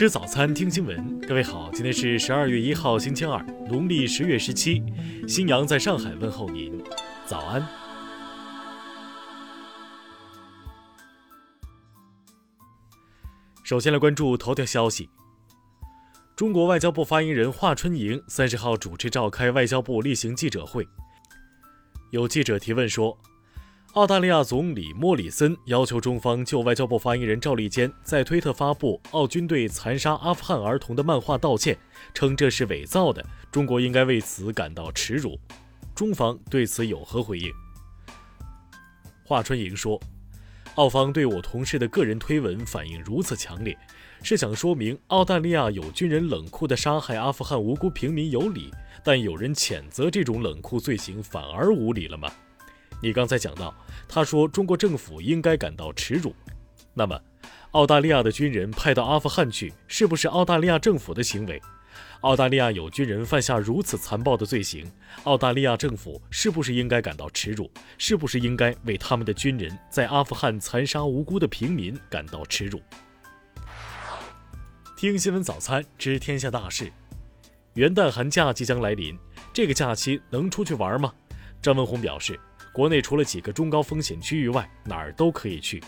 吃早餐，听新闻。各位好，今天是十二月一号，星期二，农历十月十七。新阳在上海问候您，早安。首先来关注头条消息。中国外交部发言人华春莹三十号主持召开外交部例行记者会，有记者提问说。澳大利亚总理莫里森要求中方就外交部发言人赵立坚在推特发布澳军队残杀阿富汗儿童的漫画道歉，称这是伪造的，中国应该为此感到耻辱。中方对此有何回应？华春莹说：“澳方对我同事的个人推文反应如此强烈，是想说明澳大利亚有军人冷酷地杀害阿富汗无辜平民有理，但有人谴责这种冷酷罪行反而无理了吗？”你刚才讲到，他说中国政府应该感到耻辱。那么，澳大利亚的军人派到阿富汗去，是不是澳大利亚政府的行为？澳大利亚有军人犯下如此残暴的罪行，澳大利亚政府是不是应该感到耻辱？是不是应该为他们的军人在阿富汗残杀无辜的平民感到耻辱？听新闻早餐知天下大事。元旦寒假即将来临，这个假期能出去玩吗？张文宏表示。国内除了几个中高风险区域外，哪儿都可以去。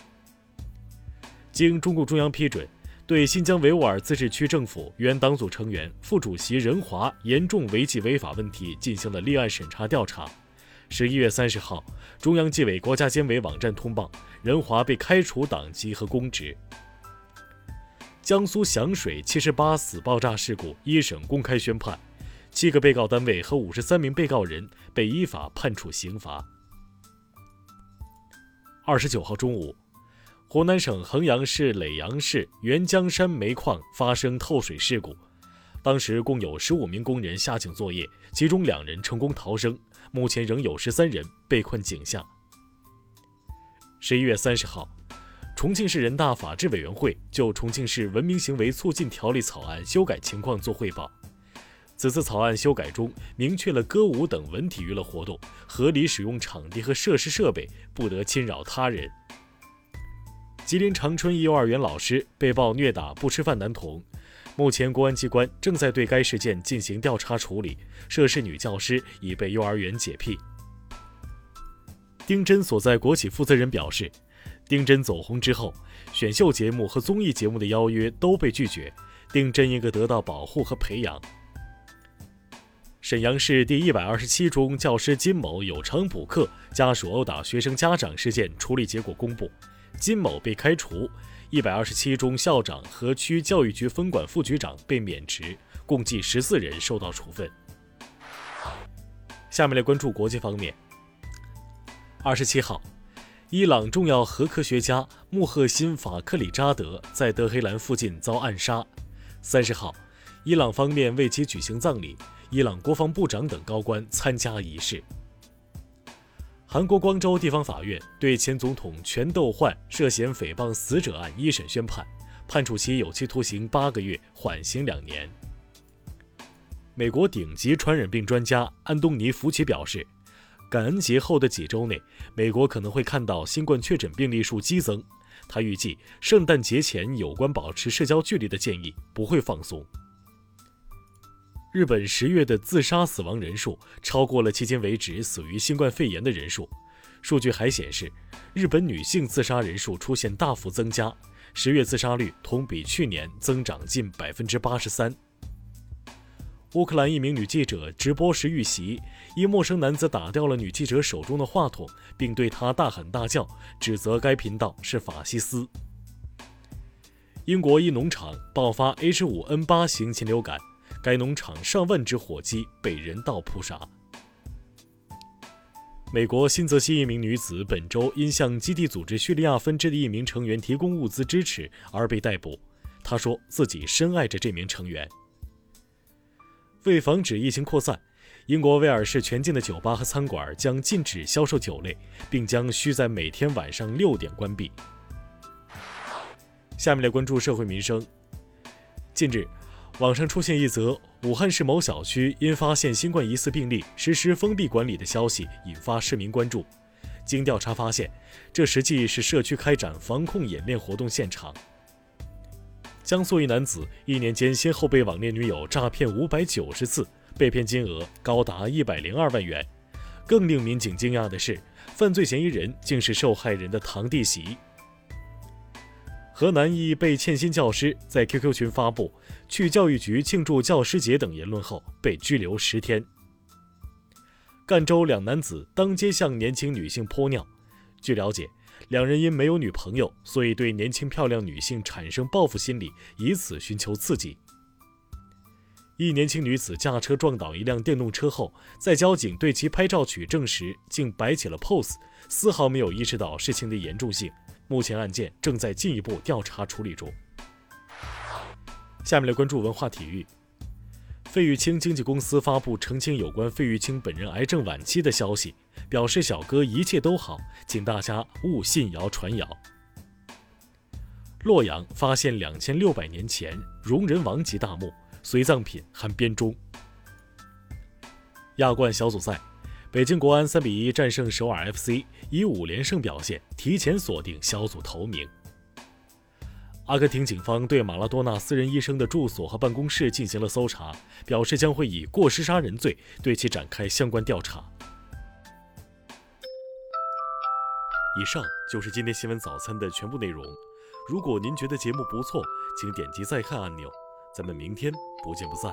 经中共中央批准，对新疆维吾尔自治区政府原党组成员、副主席任华严重违纪违法问题进行了立案审查调查。十一月三十号，中央纪委国家监委网站通报，任华被开除党籍和公职。江苏响水七十八死爆炸事故一审公开宣判，七个被告单位和五十三名被告人被依法判处刑罚。二十九号中午，湖南省衡阳市耒阳市沅江山煤矿发生透水事故，当时共有十五名工人下井作业，其中两人成功逃生，目前仍有十三人被困井下。十一月三十号，重庆市人大法制委员会就《重庆市文明行为促进条例》草案修改情况作汇报。此次草案修改中明确了歌舞等文体娱乐活动合理使用场地和设施设备，不得侵扰他人。吉林长春一幼儿园老师被曝虐打不吃饭男童，目前公安机关正在对该事件进行调查处理，涉事女教师已被幼儿园解聘。丁真所在国企负责人表示，丁真走红之后，选秀节目和综艺节目的邀约都被拒绝，丁真应该得到保护和培养。沈阳市第一百二十七中教师金某有偿补课、家属殴打学生家长事件处理结果公布，金某被开除，一百二十七中校长和区教育局分管副局长被免职，共计十四人受到处分。下面来关注国际方面。二十七号，伊朗重要核科学家穆赫辛法克里扎德在德黑兰附近遭暗杀。三十号，伊朗方面为其举行葬礼。伊朗国防部长等高官参加仪式。韩国光州地方法院对前总统全斗焕涉嫌诽谤死者案一审宣判，判处其有期徒刑八个月，缓刑两年。美国顶级传染病专家安东尼·福奇表示，感恩节后的几周内，美国可能会看到新冠确诊病例数激增。他预计，圣诞节前有关保持社交距离的建议不会放松。日本十月的自杀死亡人数超过了迄今为止死于新冠肺炎的人数。数据还显示，日本女性自杀人数出现大幅增加，十月自杀率同比去年增长近百分之八十三。乌克兰一名女记者直播时遇袭，一陌生男子打掉了女记者手中的话筒，并对她大喊大叫，指责该频道是法西斯。英国一农场爆发 H5N8 型禽流感。该农场上万只火鸡被人道扑杀。美国新泽西一名女子本周因向基地组织叙利亚分支的一名成员提供物资支持而被逮捕。她说自己深爱着这名成员。为防止疫情扩散，英国威尔士全境的酒吧和餐馆将禁止销售酒类，并将需在每天晚上六点关闭。下面来关注社会民生。近日。网上出现一则武汉市某小区因发现新冠疑似病例实施封闭管理的消息，引发市民关注。经调查发现，这实际是社区开展防控演练活动现场。江苏一男子一年间先后被网恋女友诈骗五百九十次，被骗金额高达一百零二万元。更令民警惊讶的是，犯罪嫌疑人竟是受害人的堂弟媳。河南一被欠薪教师在 QQ 群发布去教育局庆祝教师节等言论后，被拘留十天。赣州两男子当街向年轻女性泼尿，据了解，两人因没有女朋友，所以对年轻漂亮女性产生报复心理，以此寻求刺激。一年轻女子驾车撞倒一辆电动车后，在交警对其拍照取证时，竟摆起了 pose，丝毫没有意识到事情的严重性。目前案件正在进一步调查处理中。下面来关注文化体育。费玉清经纪公司发布澄清有关费玉清本人癌症晚期的消息，表示小哥一切都好，请大家勿信谣传谣。洛阳发现两千六百年前戎人王级大墓，随葬品含编钟。亚冠小组赛。北京国安三比一战胜首尔 FC，以五连胜表现提前锁定小组头名。阿根廷警方对马拉多纳私人医生的住所和办公室进行了搜查，表示将会以过失杀人罪对其展开相关调查。以上就是今天新闻早餐的全部内容。如果您觉得节目不错，请点击再看按钮。咱们明天不见不散。